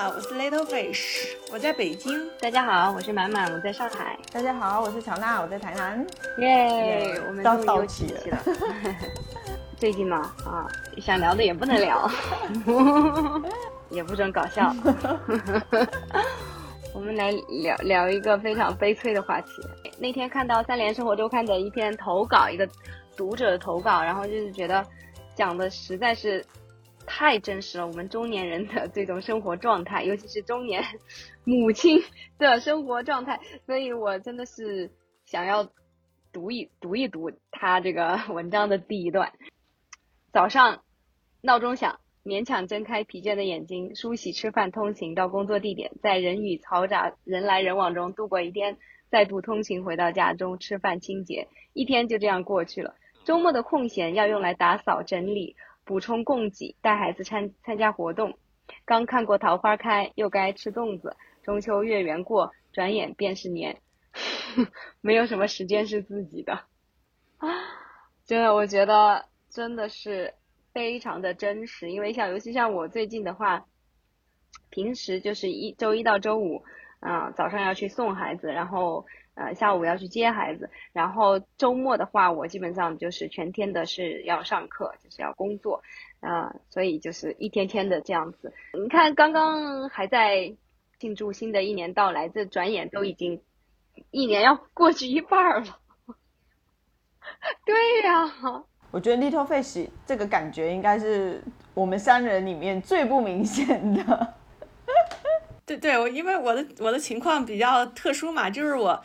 好，我是 Little Fish，我在北京。大家好，我是满满，我在上海。大家好，我是乔娜，我在台南。耶，我们到终于有起了。最近嘛，啊，想聊的也不能聊，也不准搞笑。我们来聊聊一个非常悲催的话题。那天看到三联生活周刊的一篇投稿，一个读者的投稿，然后就是觉得讲的实在是太真实了，我们中年人的 这种生活状态，尤其是中年 母亲的生活状态，所以我真的是想要读一读一读他这个 文章的第一段。早上闹钟响，勉强睁开疲倦的眼睛，梳洗、吃饭、通勤到工作地点，在人语嘈杂、人来人往中度过一天，再度通勤回到家中吃饭、清洁，一天就这样过去了。周末的空闲要用来打扫、整理、补充供给，带孩子参参加活动。刚看过桃花开，又该吃粽子。中秋月圆过，转眼便是年，没有什么时间是自己的。啊，真的，我觉得真的是非常的真实，因为像尤其像我最近的话，平时就是一周一到周五，啊、早上要去送孩子，然后呃下午要去接孩子，然后周末的话，我基本上就是全天的是要上课，就是要工作，啊、所以就是一天天的这样子。你看，刚刚还在庆祝新的一年到来，这转眼都已经一年要过去一半儿了。对呀、我觉得 Little Fish 这个感觉应该是我们三人里面最不明显的。对对，我因为我的我的情况比较特殊嘛，就是我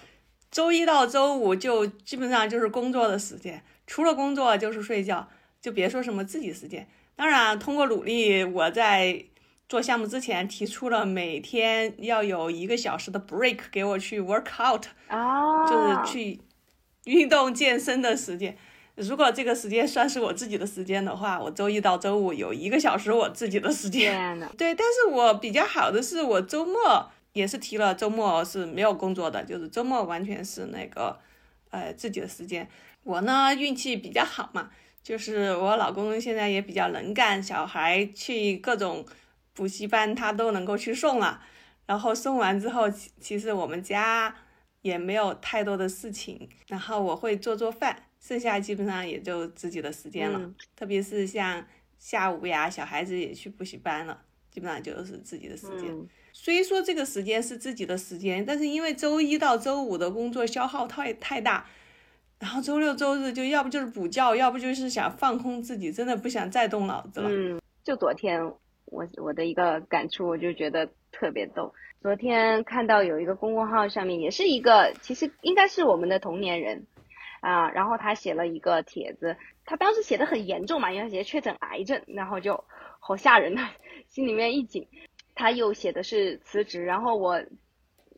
周一到周五就基本上就是工作的时间，除了工作就是睡觉，就别说什么自己时间。当然，通过努力，我在做项目之前提出了每天要有一个小时的 break 给我去 work out，啊，就是去运动健身的时间。如果这个时间算是我自己的时间的话，我周一到周五有一个小时我自己的时间。对，但是我比较好的是，我周末也是提了，周末是没有工作的，就是周末完全是那个，呃，自己的时间。我呢运气比较好嘛，就是我老公现在也比较能干，小孩去各种补习班他都能够去送了，然后送完之后，其其实我们家也没有太多的事情，然后我会做做饭，剩下基本上也就自己的时间了。嗯特别是像下午呀，小孩子也去补习班了，基本上就是自己的时间。嗯虽说这个时间是自己的时间，但是因为周一到周五的工作消耗太太大，然后周六周日就要不就是补觉，要不就是想放空自己，真的不想再动脑子了。嗯，就昨天我我的一个感触，我就觉得特别逗。昨天看到有一个公众号上面也是一个，其实应该是我们的同年人啊，然后他写了一个帖子，他当时写的很严重嘛，因为他写确诊癌症，然后就好吓人呐，心里面一紧。他又写的是辞职，然后我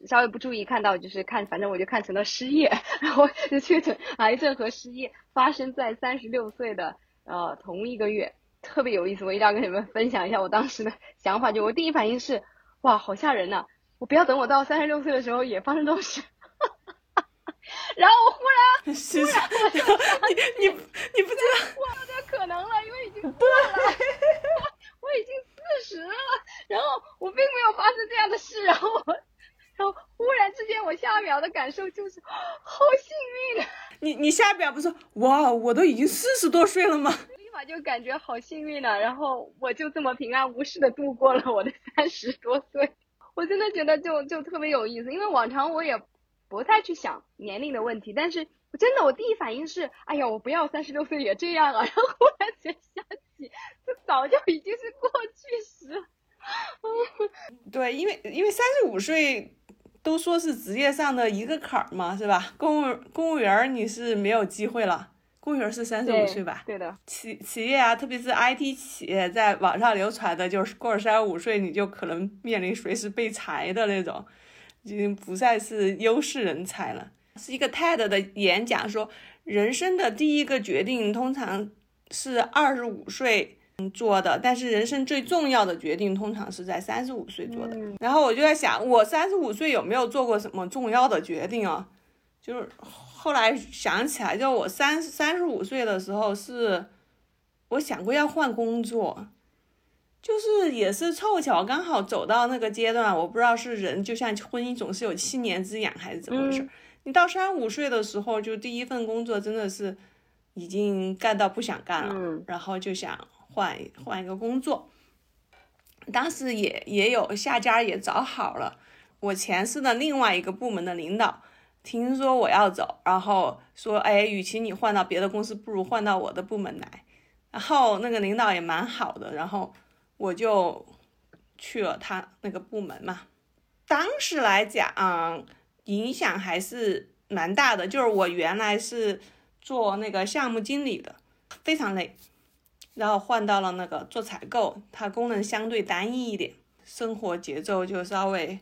稍微不注意看到，就是看，反正我就看成了失业，然后就确诊癌症和失业发生在三十六岁的呃同一个月，特别有意思，我一定要跟你们分享一下我当时的想法。就我第一反应是，哇，好吓人呐、我不要等我到三十六岁的时候也发生这种事。然后我忽然 你你你不知道，可能了，因为已经过了，四十了，然后我并没有发生这样的事，然后我，然后忽然之间，我下一秒的感受就是好幸运啊，你你下一秒不是哇，我都已经四十多岁了吗？立马就感觉好幸运了，然后我就这么平安无事的度过了我的三十多岁，我真的觉得就就特别有意思，因为往常我也不太去想年龄的问题，但是我真的我第一反应是，哎呀，我不要三十六岁也这样啊，然后忽然间想起，这早就已经是过去时。对，因为因为三十五岁都说是职业上的一个坎儿嘛，是吧？公务公务员儿你是没有机会了，公务员儿是三十五岁吧？对的，企企业啊，特别是 IT 企业，在网上流传的就是过了三十五岁你就可能面临随时被裁的那种，已经不再是优势人才了。是一个 TED 的演讲说，人生的第一个决定通常是二十五岁做的，但是人生最重要的决定通常是在三十五岁做的。嗯然后我就在想，我三十五岁有没有做过什么重要的决定啊？就是后来想起来，就我三三十五岁的时候是，我想过要换工作，就是也是凑巧，刚好走到那个阶段，我不知道是人就像婚姻总是有七年之痒还是怎么回事。嗯你到三十五岁的时候，就第一份工作真的是已经干到不想干了，嗯然后就想换换一个工作。当时也也有下家也找好了，我前世的另外一个部门的领导听说我要走，然后说，哎，与其你换到别的公司，不如换到我的部门来。然后那个领导也蛮好的，然后我就去了他那个部门嘛。当时来讲，影响还是蛮大的。就是我原来是做那个项目经理的，非常累，然后换到了那个做采购，它功能相对单一一点，生活节奏就稍微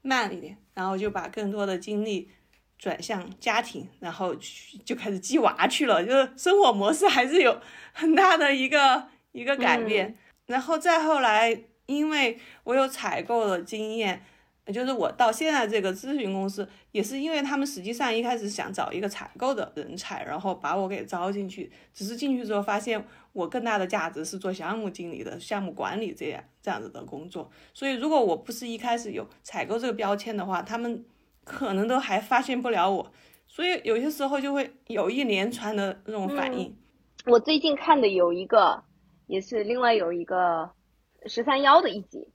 慢一点，然后就把更多的精力转向家庭，然后去就开始鸡娃去了，就是生活模式还是有很大的一个一个改变。然后再后来，因为我有采购的经验，就是我到现在这个咨询公司，也是因为他们实际上一开始想找一个采购的人才，然后把我给招进去。只是进去之后发现，我更大的价值是做项目经理的、项目管理这样这样子的工作。所以如果我不是一开始有采购这个标签的话，他们可能都还发现不了我。所以有些时候就会有一连串的那种反应。我最近看的有一个，也是另外有一个十三幺的一集，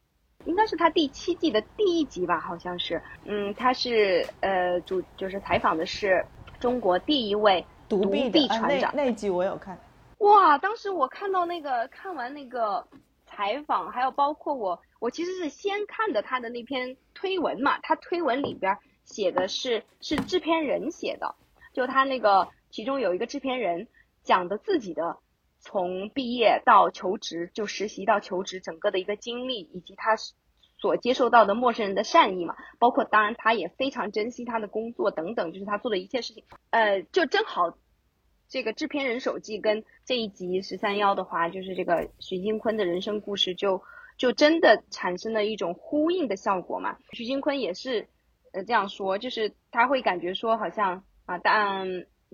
应该是他第七季的第一集吧，好像是。嗯，他是呃主就是采访的是中国第一位独臂船长。那那集我有看。哇，当时我看到那个看完那个采访，还有包括我，我其实是先看的他的那篇推文嘛，他推文里边写的是是制片人写的，就他那个其中有一个制片人讲的自己的从毕业到求职，就实习到求职整个的一个经历，以及他所接受到的陌生人的善意嘛，包括当然他也非常珍惜他的工作等等，就是他做的一切事情，呃，就正好。这个制片人手记跟这一集十三幺的话，就是这个徐金坤的人生故事就，就真的产生了一种呼应的效果嘛。徐金坤也是，呃，这样说，就是他会感觉说，好像啊，但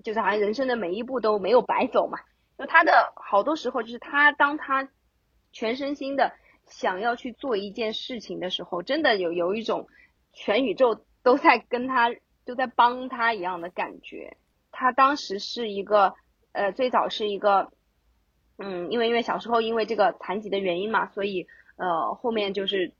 就是好像人生的每一步都没有白走嘛。就他的好多时候，就是他当他全身心的想要去做一件事情的时候，真的有有一种全宇宙都在跟他都在帮他一样的感觉。他当时是一个，呃，最早是一个，嗯，因为因为小时候因为这个残疾的原因嘛，所以呃后面就是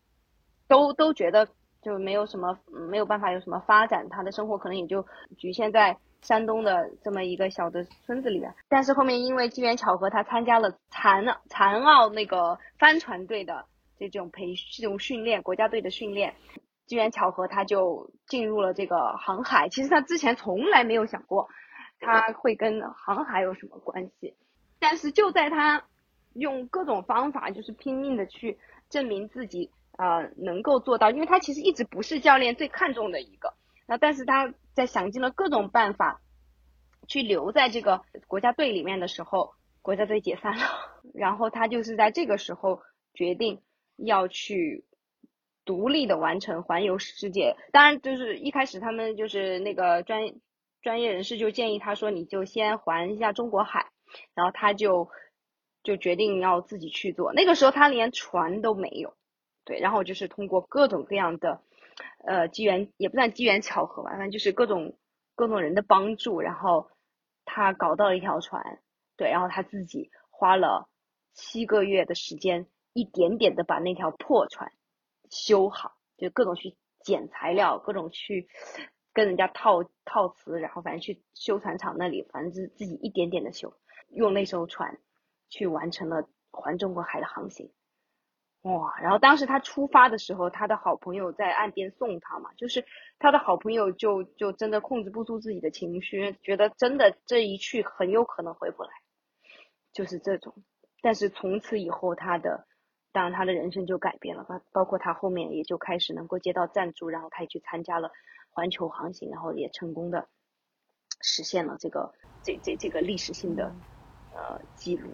都都觉得就没有什么没有办法有什么发展，他的生活可能也就局限在山东的这么一个小的村子里面。但是后面因为机缘巧合，他参加了残残奥那个帆船队的这种培这种训练，国家队的训练。机缘巧合，他就进入了这个航海。其实他之前从来没有想过。他会跟航海有什么关系？但是就在他用各种方法，就是拼命的去证明自己，呃，能够做到。因为他其实一直不是教练最看重的一个，那但是他在想尽了各种办法去留在这个国家队里面的时候，国家队解散了，然后他就是在这个时候决定要去独立的完成环游世界。当然，就是一开始他们就是那个专。专业人士就建议他说：“你就先环一下中国海。”然后他就就决定要自己去做。那个时候他连船都没有，对。然后就是通过各种各样的呃机缘，也不算机缘巧合吧，反正就是各种各种人的帮助，然后他搞到了一条船，对。然后他自己花了七个月的时间，一点点的把那条破船修好，就各种去捡材料，各种去。跟人家套套词，然后反正去修船厂那里，反正是自己一点点的修，用那艘船去完成了环中国海的航行。哇！然后当时他出发的时候，他的好朋友在岸边送他嘛，就是他的好朋友就就真的控制不住自己的情绪，觉得真的这一去很有可能回不来，就是这种。但是从此以后，他的当然他的人生就改变了，包包括他后面也就开始能够接到赞助，然后他也去参加了。环球航行，然后也成功的实现了这个这这这个历史性的呃记录。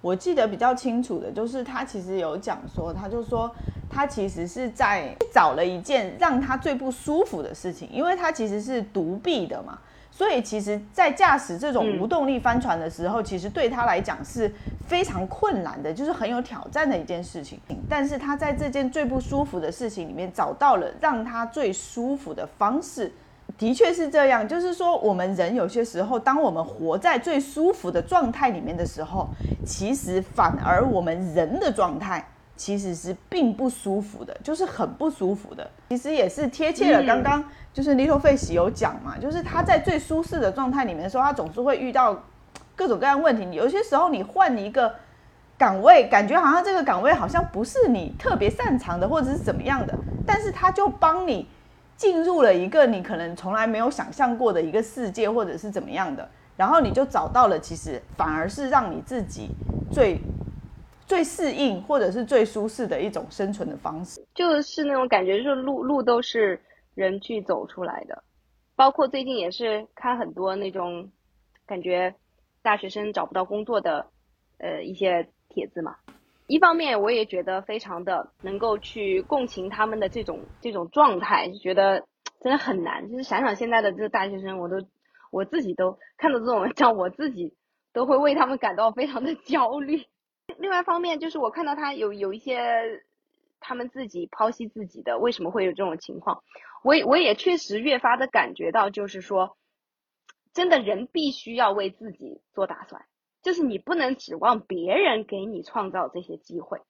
我记得比较清楚的就是他其实有讲说，他就说他其实是在找了一件让他最不舒服的事情，因为他其实是独臂的嘛，所以其实，在驾驶这种无动力帆船的时候，其实对他来讲是非常困难的，就是很有挑战的一件事情。但是他在这件最不舒服的事情里面找到了让他最舒服的方式，的确是这样。就是说，我们人有些时候，当我们活在最舒服的状态里面的时候，其实反而我们人的状态其实是并不舒服的，就是很不舒服的。其实也是贴切了刚刚就是 Little Face 有讲嘛，就是他在最舒适的状态里面的时候，他总是会遇到。各种各样问题，你有些时候你换一个岗位，感觉好像这个岗位好像不是你特别擅长的，或者是怎么样的，但是他就帮你进入了一个你可能从来没有想象过的一个世界，或者是怎么样的，然后你就找到了，其实反而是让你自己最最适应或者是最舒适的一种生存的方式，就是那种感觉，就是路路都是人去走出来的，包括最近也是看很多那种感觉。大学生找不到工作的，呃，一些帖子嘛。一方面，我也觉得非常的能够去共情他们的这种这种状态，就觉得真的很难。就是想想现在的这大学生，我都我自己都看到这种文章，我自己都会为他们感到非常的焦虑。另外一方面，就是我看到他有有一些他们自己剖析自己的为什么会有这种情况，我我也确实越发的感觉到，就是说。真的人必须要为自己做打算，就是你不能指望别人给你创造这些机会。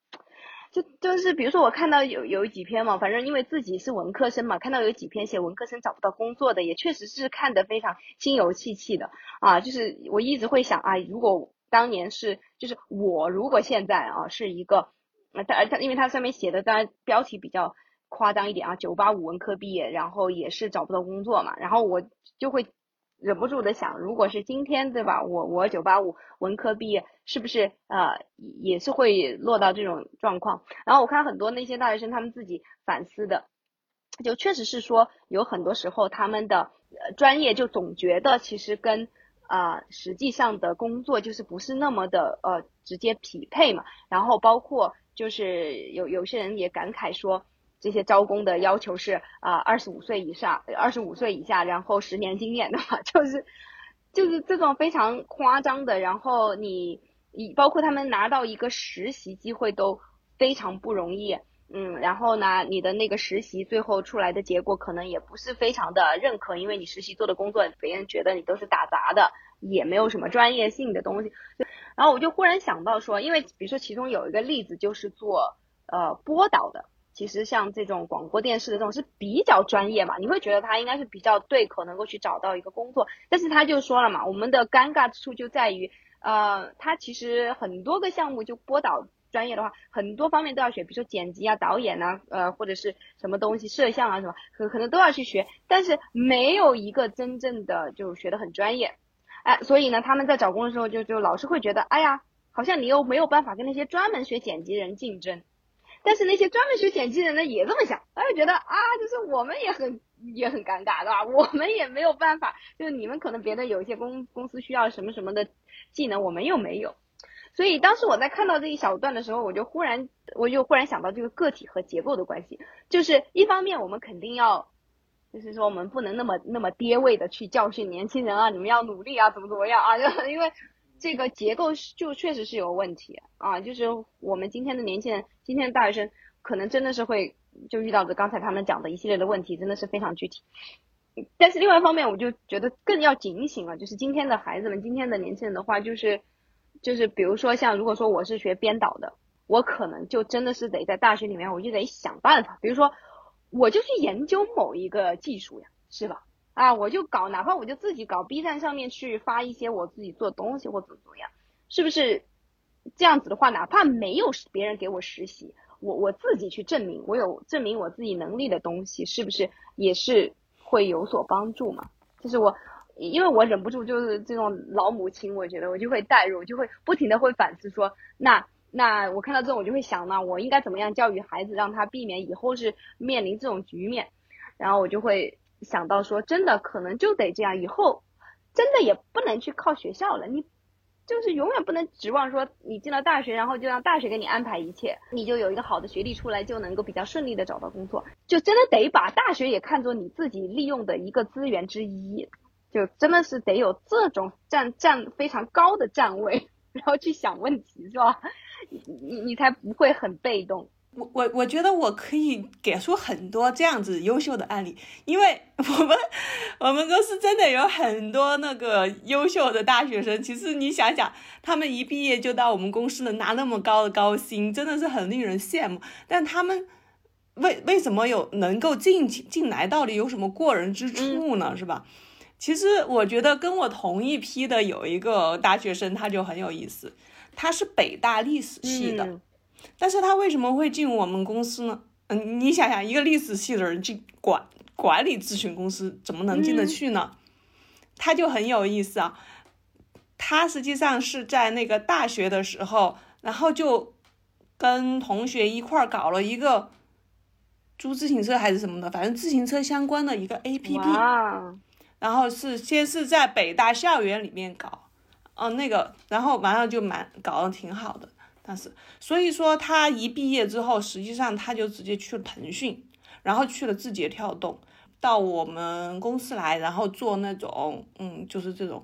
就就是比如说我看到有有几篇嘛，反正因为自己是文科生嘛，看到有几篇写文科生找不到工作的，也确实是看得非常心有戚戚的啊。就是我一直会想啊，如果当年是就是我如果现在啊是一个，他他因为他上面写的当然标题比较夸张一点啊，九八五文科毕业，然后也是找不到工作嘛，然后我就会。忍不住的想，如果是今天，对吧？我我九八五文科毕业，是不是呃也是会落到这种状况？然后我看很多那些大学生他们自己反思的，就确实是说有很多时候他们的专业就总觉得其实跟啊实际上的工作就是不是那么的呃直接匹配嘛。然后包括就是有有些人也感慨说。这些招工的要求是啊，二十五岁以上，二十五岁以下，然后十年经验的嘛，就是就是这种非常夸张的。然后你你包括他们拿到一个实习机会都非常不容易，嗯，然后呢，你的那个实习最后出来的结果可能也不是非常的认可，因为你实习做的工作别人觉得你都是打杂的，也没有什么专业性的东西。然后我就忽然想到说，因为比如说其中有一个例子就是做呃波导的。其实像这种广播电视的这种是比较专业嘛，你会觉得他应该是比较对口，能够去找到一个工作。但是他就说了嘛，我们的尴尬之处就在于，呃，他其实很多个项目就播导专业的话，很多方面都要学，比如说剪辑啊、导演啊，呃，或者是什么东西摄像啊什么，可可能都要去学。但是没有一个真正的就学的很专业，哎，所以呢，他们在找工作的时候就就老是会觉得，哎呀，好像你又没有办法跟那些专门学剪辑人竞争。但是那些专门学剪辑的人呢，也这么想，他就觉得啊，就是我们也很也很尴尬，对吧？我们也没有办法，就是你们可能别的有一些公公司需要什么什么的技能，我们又没有。所以当时我在看到这一小段的时候，我就忽然我就忽然想到这个个体和结构的关系，就是一方面我们肯定要，就是说我们不能那么那么爹味的去教训年轻人啊，你们要努力啊，怎么怎么样啊，就因为。这个结构是就确实是有问题啊，就是我们今天的年轻人，今天的大学生，可能真的是会就遇到的刚才他们讲的一系列的问题，真的是非常具体。但是另外一方面，我就觉得更要警醒了，就是今天的孩子们，今天的年轻人的话，就是就是比如说像如果说我是学编导的，我可能就真的是得在大学里面，我就得想办法，比如说我就去研究某一个技术呀，是吧？啊，我就搞，哪怕我就自己搞 B 站上面去发一些我自己做东西或怎么怎么样，是不是这样子的话，哪怕没有别人给我实习，我我自己去证明我有证明我自己能力的东西，是不是也是会有所帮助嘛？就是我，因为我忍不住就是这种老母亲，我觉得我就会代入，就会不停的会反思说，那那我看到这种我就会想呢，我应该怎么样教育孩子，让他避免以后是面临这种局面，然后我就会。想到说真的，可能就得这样，以后真的也不能去靠学校了。你就是永远不能指望说你进了大学，然后就让大学给你安排一切，你就有一个好的学历出来，就能够比较顺利的找到工作。就真的得把大学也看作你自己利用的一个资源之一，就真的是得有这种站站非常高的站位。然后去想问题，是吧？你你你才不会很被动。我我我觉得我可以给出很多这样子优秀的案例，因为我们我们公司真的有很多那个优秀的大学生。其实你想想，他们一毕业就到我们公司能拿那么高的高薪，真的是很令人羡慕。但他们为为什么有能够进进来，到底有什么过人之处呢？是吧？其实我觉得跟我同一批的有一个大学生，他就很有意思，他是北大历史系的。但是他为什么会进我们公司呢？嗯，你想想，一个历史系的人进管管理咨询公司，怎么能进得去呢？他就很有意思啊。他实际上是在那个大学的时候，然后就跟同学一块儿搞了一个租自行车还是什么的，反正自行车相关的一个 APP。然后是先是在北大校园里面搞，哦，那个，然后完了就蛮搞得挺好的。但是，所以说他一毕业之后，实际上他就直接去了腾讯，然后去了字节跳动，到我们公司来，然后做那种，嗯，就是这种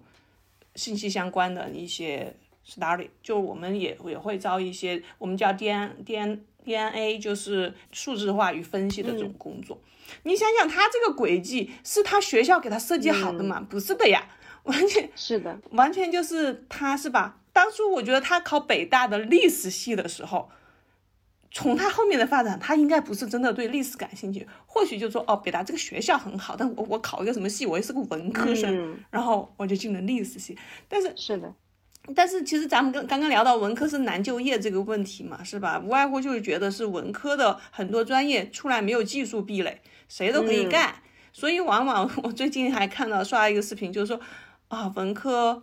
信息相关的一些 study，就我们也也会招一些，我们叫 D N D N D N A，就是数字化与分析的这种工作。你想想，他这个轨迹是他学校给他设计好的吗？不是的呀，完全是的，完全就是他是吧？当初我觉得他考北大的历史系的时候，从他后面的发展，他应该不是真的对历史感兴趣，或许就说哦，北大这个学校很好，但我我考一个什么系，我也是个文科生，然后我就进了历史系。但是是的，但是其实咱们刚刚刚聊到文科生难就业这个问题嘛，是吧？无外乎就是觉得是文科的很多专业出来没有技术壁垒，谁都可以干，所以往往我最近还看到刷一个视频，就是说啊，文科。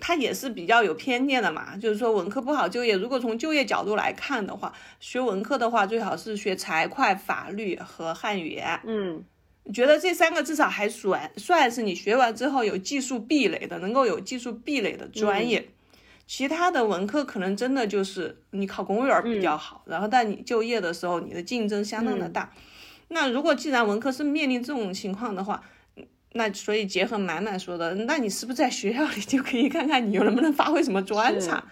他也是比较有偏见的嘛，就是说文科不好就业。如果从就业角度来看的话，学文科的话最好是学财会、法律和汉语言。嗯，觉得这三个至少还算算是你学完之后有技术壁垒的，能够有技术壁垒的专业。其他的文科可能真的就是你考公务员比较好，然后但你就业的时候你的竞争相当的大。那如果既然文科是面临这种情况的话，那所以结合满满说的，那你是不是在学校里就可以看看你能不能发挥什么专长？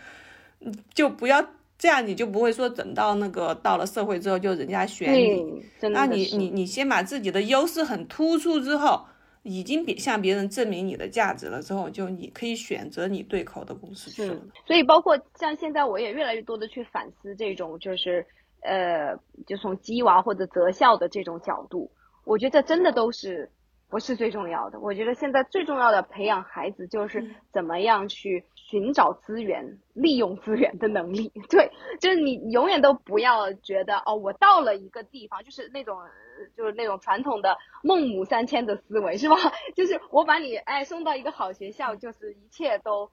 就不要这样，你就不会说等到那个到了社会之后就人家选你。那你你你先把自己的优势很突出之后，已经别向别人证明你的价值了之后，就你可以选择你对口的公司去了。所以包括像现在我也越来越多的去反思这种，就是呃，就从鸡娃或者择校的这种角度，我觉得真的都是。不是最重要的，我觉得现在最重要的培养孩子就是怎么样去寻找资源、利用资源的能力。对，就是你永远都不要觉得哦，我到了一个地方，就是那种就是那种传统的孟母三迁的思维，是吧？就是我把你哎送到一个好学校，就是一切都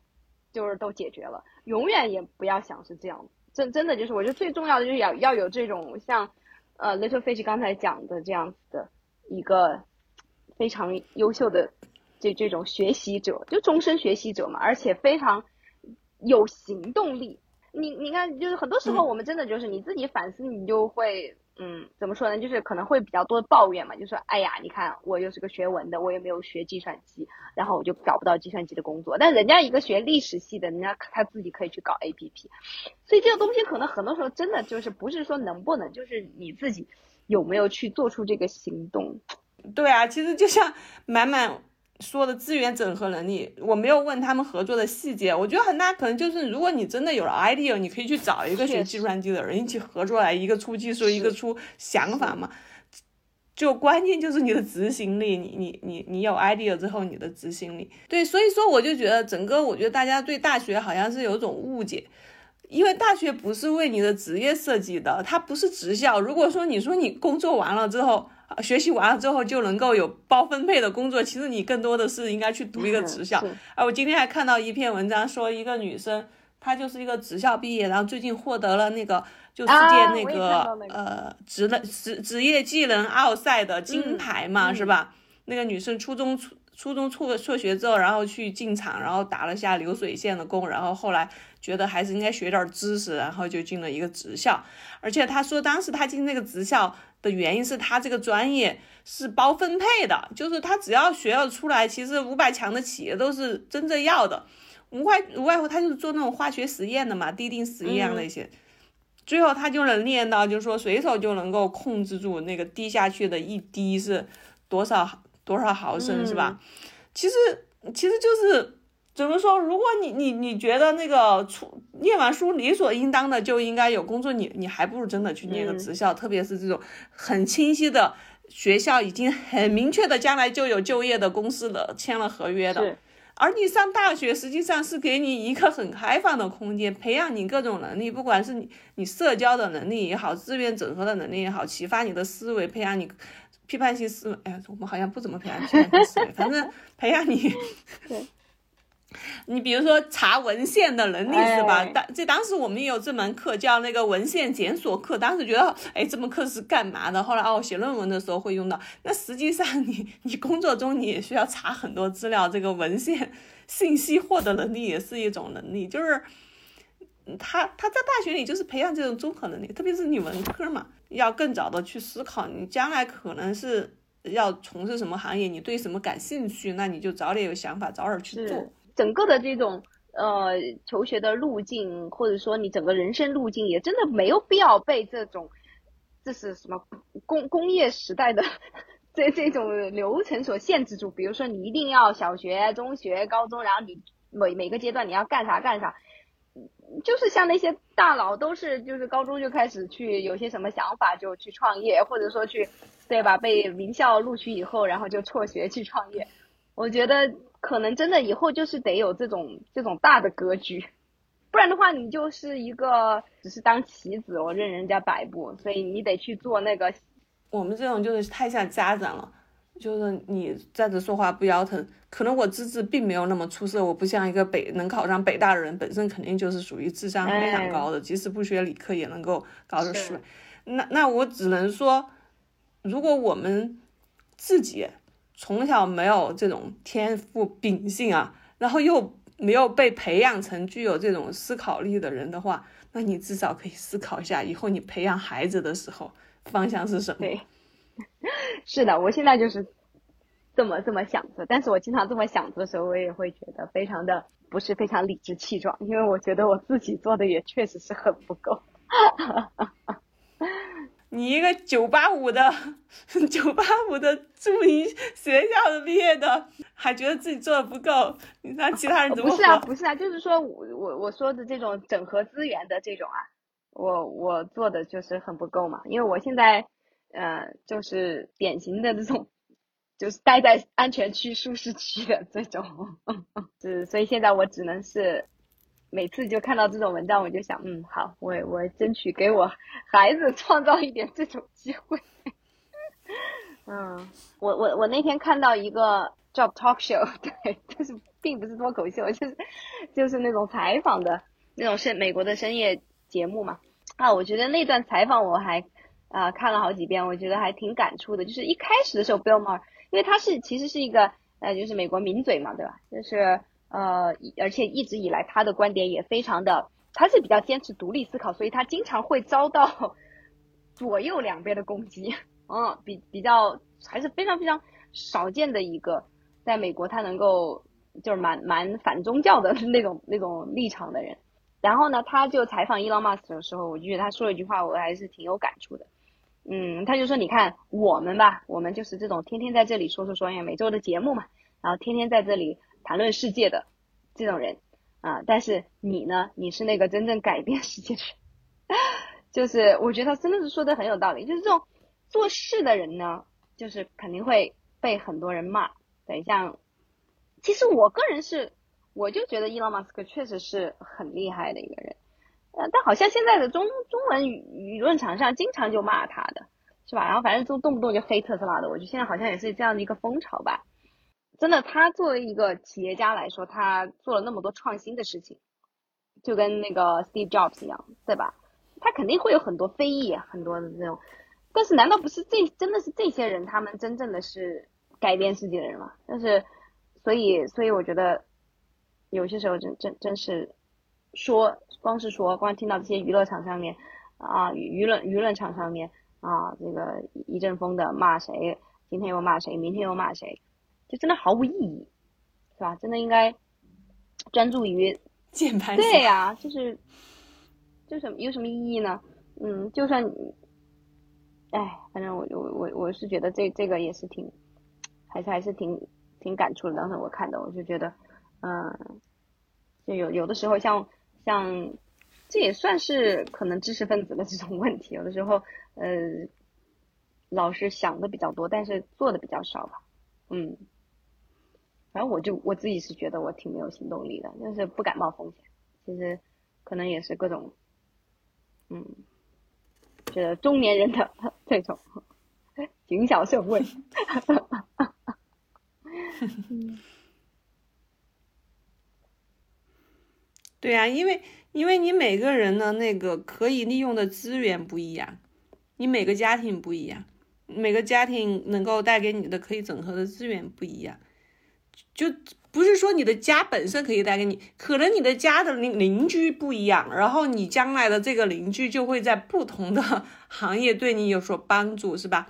就是都解决了。永远也不要想是这样，真真的就是我觉得最重要的就是要要有这种像呃 Little Fish 刚才讲的这样子的一个。非常优秀的这这种学习者，就终身学习者嘛，而且非常有行动力。你你看，就是很多时候我们真的就是你自己反思，你就会嗯，怎么说呢？就是可能会比较多的抱怨嘛，就说哎呀，你看我又是个学文的，我也没有学计算机，然后我就找不到计算机的工作。但人家一个学历史系的，人家他自己可以去搞 APP，所以这个东西可能很多时候真的就是不是说能不能，就是你自己有没有去做出这个行动。对啊，其实就像满满说的资源整合能力，我没有问他们合作的细节，我觉得很大可能就是如果你真的有了 idea，你可以去找一个学计算机的人一起合作来，一个出技术，一个出想法嘛。就关键就是你的执行力，你你你你有 idea 之后，你的执行力。对，所以说我就觉得整个，我觉得大家对大学好像是有种误解，因为大学不是为你的职业设计的，它不是职校。如果说你说你工作完了之后，学习完了之后就能够有包分配的工作，其实你更多的是应该去读一个职校。啊，我今天还看到一篇文章，说一个女生，她就是一个职校毕业，然后最近获得了那个就世界那个呃职能职职业技能奥赛的金牌嘛，是吧？那个女生初中初初中辍辍学之后，然后去进厂，然后打了下流水线的工，然后后来觉得还是应该学点知识，然后就进了一个职校。而且她说，当时她进那个职校。的原因是他这个专业是包分配的，就是他只要学了出来，其实五百强的企业都是真正要的。无外无外乎他就是做那种化学实验的嘛，滴定实验那些，最后他就能练到，就是说随手就能够控制住那个滴下去的一滴是多少多少毫升，是吧？其实其实就是怎么说，如果你你你觉得那个出念完书理所应当的就应该有工作，你你还不如真的去念个职校，特别是这种很清晰的学校，已经很明确的将来就有就业的公司的签了合约的。而你上大学实际上是给你一个很开放的空间，培养你各种能力，不管是你你社交的能力也好，资源整合的能力也好，启发你的思维，培养你批判性思维。哎呀，我们好像不怎么培养批判性思维，反正培养你。对。你比如说查文献的能力是吧？当这当时我们也有这门课叫那个文献检索课，当时觉得哎，这门课是干嘛的？后来哦，写论文的时候会用到。那实际上你你工作中你也需要查很多资料，这个文献信息获得能力也是一种能力。就是他他在大学里就是培养这种综合能力，特别是你文科嘛，要更早的去思考你将来可能是要从事什么行业，你对什么感兴趣，那你就早点有想法，早点去做。整个的这种呃求学的路径，或者说你整个人生路径，也真的没有必要被这种这是什么工工业时代的 这这种流程所限制住。比如说，你一定要小学、中学、高中，然后你每每个阶段你要干啥干啥。就是像那些大佬，都是就是高中就开始去有些什么想法就去创业，或者说去对吧？被名校录取以后，然后就辍学去创业。我觉得。可能真的以后就是得有这种这种大的格局，不然的话你就是一个只是当棋子，我任人家摆布，所以你得去做那个。我们这种就是太像家长了，就是你站着说话不腰疼。可能我资质并没有那么出色，我不像一个北能考上北大的人，本身肯定就是属于智商非常高的，即使不学理科也能够搞得出来。那那我只能说，如果我们自己。从小没有这种天赋秉性啊，然后又没有被培养成具有这种思考力的人的话，那你至少可以思考一下，以后你培养孩子的时候方向是什么？对，是的，我现在就是这么这么想着，但是我经常这么想着的时候，我也会觉得非常的不是非常理直气壮，因为我觉得我自己做的也确实是很不够。你一个九八五的，九八五的著名学校的毕业的，还觉得自己做的不够，你让其他人怎么？不是啊，不是啊，就是说我我我说的这种整合资源的这种啊，我我做的就是很不够嘛，因为我现在，呃，就是典型的这种，就是待在安全区、舒适区的这种，是，所以现在我只能是。每次就看到这种文章，我就想，嗯，好，我我争取给我孩子创造一点这种机会。嗯，我我我那天看到一个 job talk show，对，就是并不是脱口秀，就是就是那种采访的那种深美国的深夜节目嘛。啊，我觉得那段采访我还啊看了好几遍，我觉得还挺感触的。就是一开始的时候，Bill Maher，因为他是其实是一个呃，就是美国名嘴嘛，对吧？就是。呃，而且一直以来他的观点也非常的，他是比较坚持独立思考，所以他经常会遭到 左右两边的攻击。嗯，比比较还是非常非常少见的一个，在美国他能够就是蛮蛮反宗教的 那种那种立场的人。然后呢，他就采访伊朗马斯的时候，我就觉得他说了一句话，我还是挺有感触的。嗯，他就说，你看我们吧，我们就是这种天天在这里说说说，每周的节目嘛，然后天天在这里。谈论世界的这种人啊，但是你呢？你是那个真正改变世界的人，就是我觉得他真的是说的很有道理。就是这种做事的人呢，就是肯定会被很多人骂。等一下其实我个人是，我就觉得伊隆马斯克确实是很厉害的一个人，呃，但好像现在的中中文舆论场上经常就骂他的，是吧？然后反正都动不动就黑特斯拉的，我觉得现在好像也是这样的一个风潮吧。真的，他作为一个企业家来说，他做了那么多创新的事情，就跟那个 Steve Jobs 一样，对吧？他肯定会有很多非议，很多的那种。但是，难道不是这真的是这些人，他们真正的是改变世界的人吗？但是，所以，所以我觉得有些时候真真真是说，光是说，光听到这些娱乐场上面啊，舆论舆论场上面啊，这个一阵风的骂谁，今天又骂谁，明天又骂谁。就真的毫无意义，是吧？真的应该专注于 键盘对呀、就是，就什么有什么意义呢？嗯，就算你，哎，反正我我我我是觉得这这个也是挺，还是还是挺挺感触的。当时我看的，我就觉得，嗯，就有有的时候像像，这也算是可能知识分子的这种问题。有的时候，呃，老是想的比较多，但是做的比较少吧。嗯，反正我就我自己是觉得我挺没有行动力的，就是不敢冒风险。其实可能也是各种，嗯，这中年人的这种谨小慎微。对呀、因为因为你每个人的那个可以利用的资源不一样，你每个家庭不一样，每个家庭能够带给你的可以整合的资源不一样，就不是说你的家本身可以带给你，可能你的家的邻邻居不一样，然后你将来的这个邻居就会在不同的 行业对你有所帮助，是吧？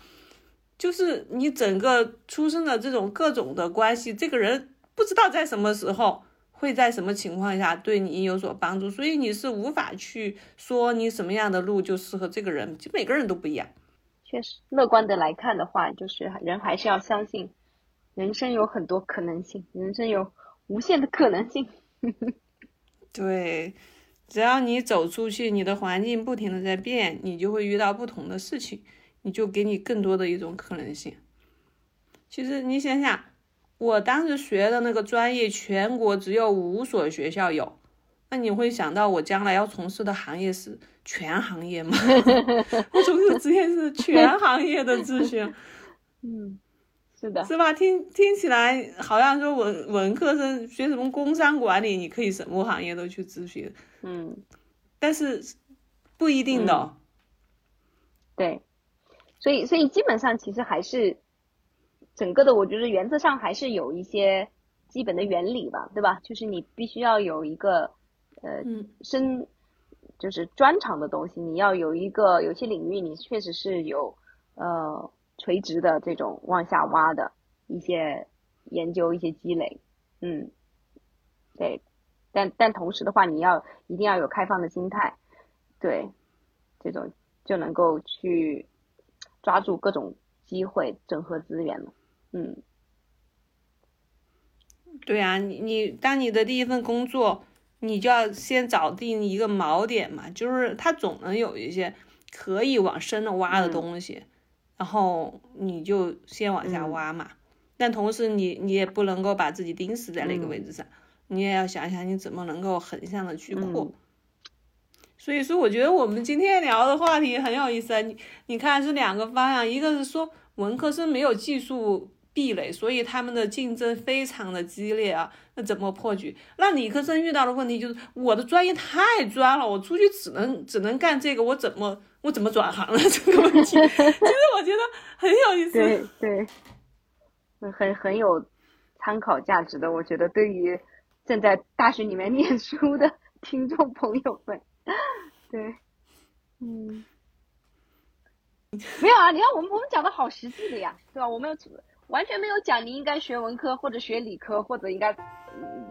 就是你整个出生的这种各种的关系，这个人不知道在什么时候会在什么情况下对你有所帮助，所以你是无法去说你什么样的路就适合这个人，就每个人都不一样。确实，乐观的来看的话，就是人还是要相信，人生有很多可能性，人生有无限的可能性。对，只要你走出去，你的环境不停的在变，你就会遇到不同的事情，你就给你更多的一种可能性。其实你想想，我当时学的那个专业，全国只有五所学校有，那你会想到我将来要从事的行业是全行业吗？我从事职业是全行业的咨询。嗯，是的，是吧？听听起来好像说文文科生学什么工商管理，你可以什么行业都去咨询，嗯，但是不一定的哦。对，所以所以基本上其实还是整个的，我觉得原则上还是有一些基本的原理吧，对吧？就是你必须要有一个呃嗯深，就是专长的东西，你要有一个有些领域你确实是有呃垂直的这种往下挖的一些研究、一些积累，嗯，对，但但同时的话，你要一定要有开放的心态，对，这种就能够去抓住各种机会，整合资源了，嗯。对啊，你你当你的第一份工作，你就要先找定一个锚点嘛，就是它总能有一些可以往深了挖的嗯。东西，然后你就先往下嗯挖嘛。但同时你你也不能够把自己钉死在那个嗯位置上，你也要想想你怎么能够横向的去扩。嗯所以说，我觉得我们今天聊的话题很有意思啊。你你看是两个方向，一个是说文科生没有技术壁垒，所以他们的竞争非常的激烈啊。那怎么破局？那理科生遇到的问题就是我的专业太专了，我出去只能只能干这个，我怎么我怎么转行了 这个问题？其实我觉得很有意思。对对，很很有参考价值的，我觉得对于正在大学里面 念书的听众朋友们，对，嗯，没有啊，你看我们我们讲的好实际的呀，对吧？我们有完全没有讲你应该学文科或者学理科，或者应该、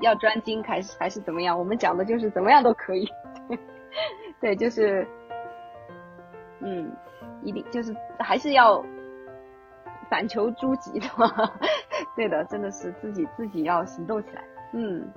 要专精还是还是怎么样，我们讲的就是怎么样都可以，对，就是，嗯，一定就是还是要反求诸己的嘛，对的，真的是自己自己要行动起来，嗯。